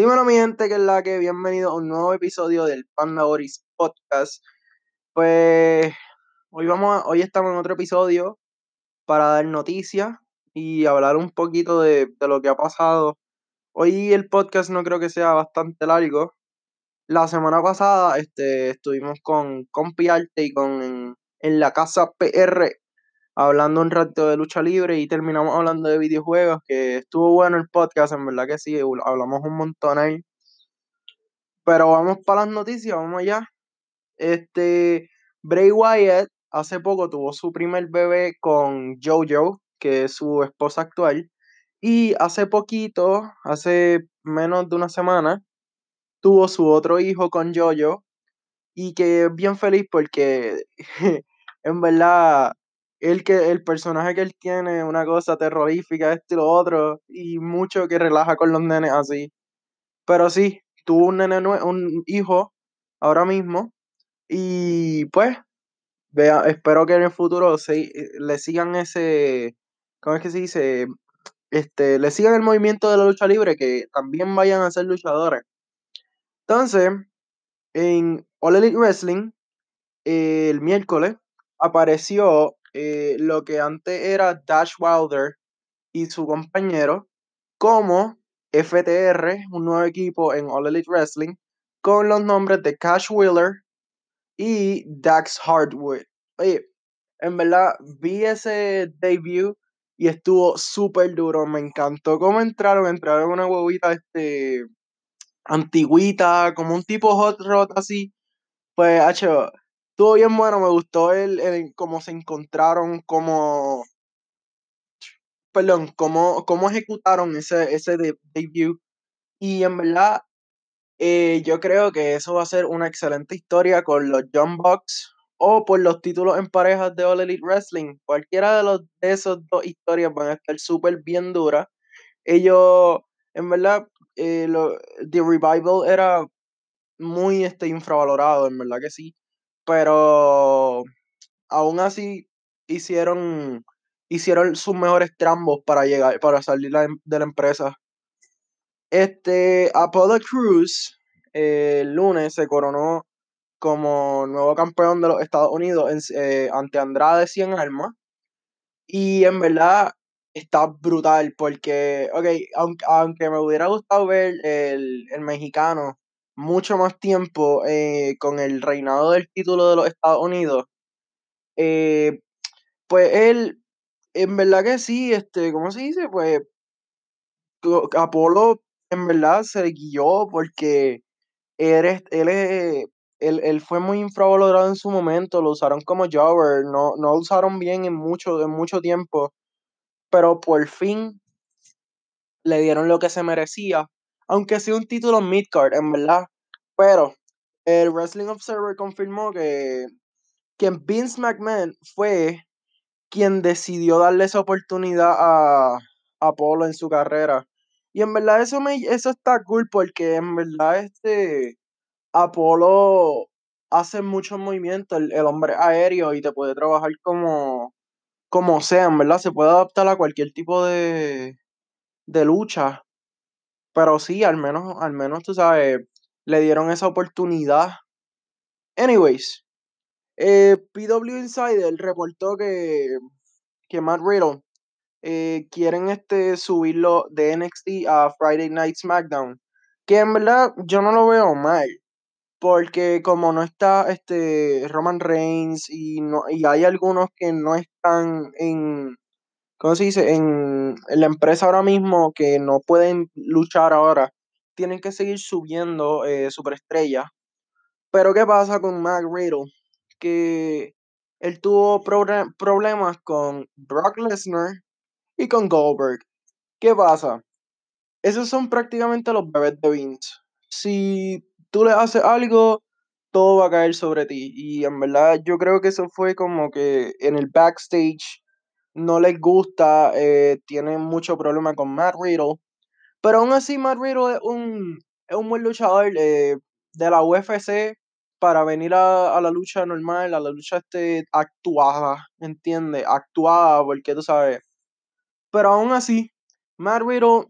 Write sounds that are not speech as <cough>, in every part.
Dímelo, mi gente, que es la que bienvenido a un nuevo episodio del Panda Boris Podcast. Pues hoy vamos a- hoy estamos en otro episodio para dar noticias y hablar un poquito de, de lo que ha pasado. Hoy el podcast no creo que sea bastante largo. La semana pasada este, estuvimos con Compi Arte y con en la casa PR hablando un rato de lucha libre y terminamos hablando de videojuegos, que estuvo bueno el podcast, en verdad que sí, hablamos un montón ahí. Pero vamos para las noticias, vamos allá. Este, Bray Wyatt hace poco tuvo su primer bebé con JoJo, que es su esposa actual, y hace poquito, hace menos de una semana, tuvo su otro hijo con JoJo, y que es bien feliz porque <laughs> en verdad el que el personaje que él tiene una cosa terrorífica, esto y lo otro, y mucho que relaja con los nenes así. Pero sí, tuvo un nene un hijo ahora mismo, y pues, vea, espero que en el futuro se, le sigan ese, ¿cómo es que se dice? Este, le sigan el movimiento de la lucha libre, que también vayan a ser luchadores. Entonces, en All Elite Wrestling, eh, el miércoles, apareció eh, lo que antes era Dash Wilder y su compañero como FTR, un nuevo equipo en All Elite Wrestling, con los nombres de Cash Wheeler y Dax Hardwood. Oye, en verdad vi ese debut y estuvo súper duro, me encantó cómo entraron, entraron en una huevita este antigüita, como un tipo hot rod así, pues hecho, estuvo bien bueno, me gustó el, el cómo se encontraron, cómo perdón, cómo, cómo ejecutaron ese, ese de- debut. Y en verdad, eh, yo creo que eso va a ser una excelente historia con los Young Bucks o por los títulos en parejas de All Elite Wrestling. Cualquiera de, los, de esos dos historias van a estar súper bien duras. Ellos, en verdad, eh, lo- The Revival era muy este, infravalorado, en verdad que sí. Pero aún así hicieron, hicieron sus mejores trambos para llegar, para salir em- de la empresa. Este, Apollo Cruz eh, el lunes se coronó como nuevo campeón de los Estados Unidos eh, ante Andrade 100 Armas. Y en verdad está brutal porque, ok, aunque, aunque me hubiera gustado ver el, el mexicano mucho más tiempo eh, con el reinado del título de los Estados Unidos, eh, pues él, en verdad que sí, este, ¿cómo se dice? Pues Apolo en verdad se guió porque él, es- él, es- él, él fue muy infravalorado en su momento, lo usaron como jobber, no, no lo usaron bien en mucho, en mucho tiempo, pero por fin le dieron lo que se merecía, aunque sea un título midcard, en verdad. Pero el Wrestling Observer confirmó que, que Vince McMahon fue quien decidió darle esa oportunidad a, a Apolo en su carrera. Y en verdad eso me eso está cool porque en verdad este Apolo hace muchos movimientos, el, el hombre aéreo y te puede trabajar como, como sea, en verdad, se puede adaptar a cualquier tipo de, de lucha. Pero sí, al menos, al menos tú sabes, le dieron esa oportunidad. Anyways, eh, PW Insider reportó que, que Matt Riddle eh, quieren este, subirlo de NXT a Friday Night SmackDown. Que en verdad yo no lo veo mal. Porque como no está este Roman Reigns y no y hay algunos que no están en ¿cómo se dice? En, en la empresa ahora mismo que no pueden luchar ahora, tienen que seguir subiendo eh, superestrellas. Pero ¿qué pasa con Matt Riddle? Que él tuvo problemas con Brock Lesnar y con Goldberg. ¿Qué pasa? Esos son prácticamente los bebés de Vince. Si tú le haces algo, todo va a caer sobre ti. Y en verdad yo creo que eso fue como que en el backstage no les gusta, eh, tienen mucho problema con Matt Riddle. Pero aún así Matt Riddle es un, es un buen luchador eh, de la UFC para venir a, a la lucha normal, a la lucha este, actuada, ¿entiendes? Actuada, porque tú sabes. Pero aún así, Matt Riddle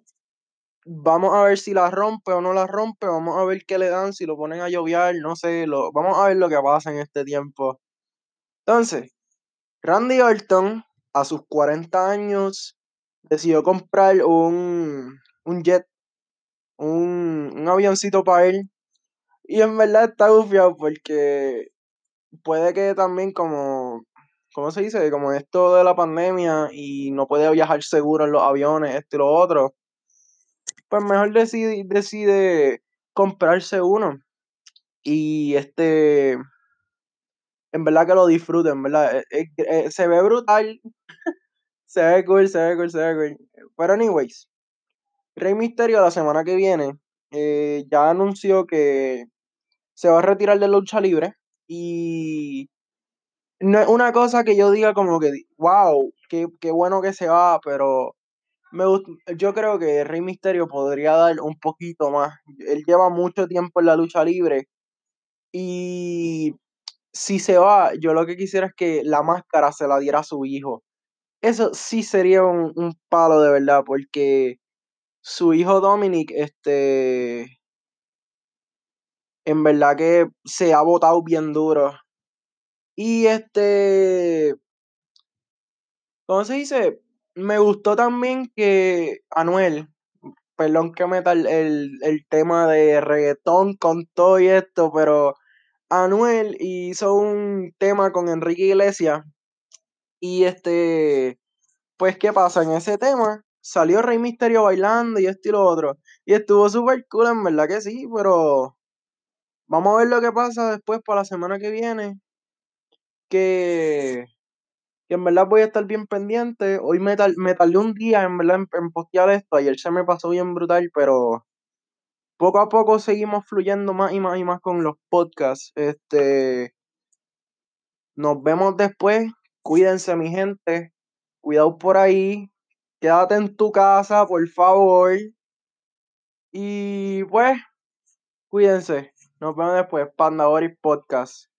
vamos a ver si la rompe o no la rompe, vamos a ver qué le dan, si lo ponen a lloviar, no sé, lo, vamos a ver lo que pasa en este tiempo. Entonces, Randy Orton, a sus 40 años, decidió comprar un, un jet, un, un avioncito para él. Y en verdad está gufiado porque puede que también como, ¿cómo se dice? Como esto de la pandemia y no puede viajar seguro en los aviones, esto y lo otro, pues mejor decide, decide comprarse uno. Y este, en verdad que lo disfruten, ¿verdad? Eh, eh, eh, se ve brutal, <laughs> se ve cool, se ve cool, se ve cool. Pero anyways, Rey Misterio la semana que viene ya anunció que se va a retirar de lucha libre y no es una cosa que yo diga como que, wow, qué, qué bueno que se va, pero me yo creo que Rey Misterio podría dar un poquito más. Él lleva mucho tiempo en la lucha libre y si se va, yo lo que quisiera es que la máscara se la diera a su hijo. Eso sí sería un, un palo de verdad, porque su hijo Dominic, este, en verdad que se ha botado bien duro. Y este, ¿cómo se dice? Me gustó también que Anuel, perdón que meta el, el, tema de reggaetón con todo y esto, pero Anuel hizo un tema con Enrique Iglesias y este, pues ¿qué pasa? En ese tema salió Rey Misterio bailando y esto y lo otro. Y estuvo súper cool, en verdad que sí, pero vamos a ver lo que pasa después para la semana que viene. Que, en verdad voy a estar bien pendiente. Hoy me, me tardé un día en verdad en, postear esto. Ayer se me pasó bien brutal, pero poco a poco seguimos fluyendo más y más y más con los podcasts. Este, nos vemos después. Cuídense, mi gente. Cuidado por ahí. Quédate en tu casa, por favor. Y pues, cuídense. Nos vemos después. Panda Podcast.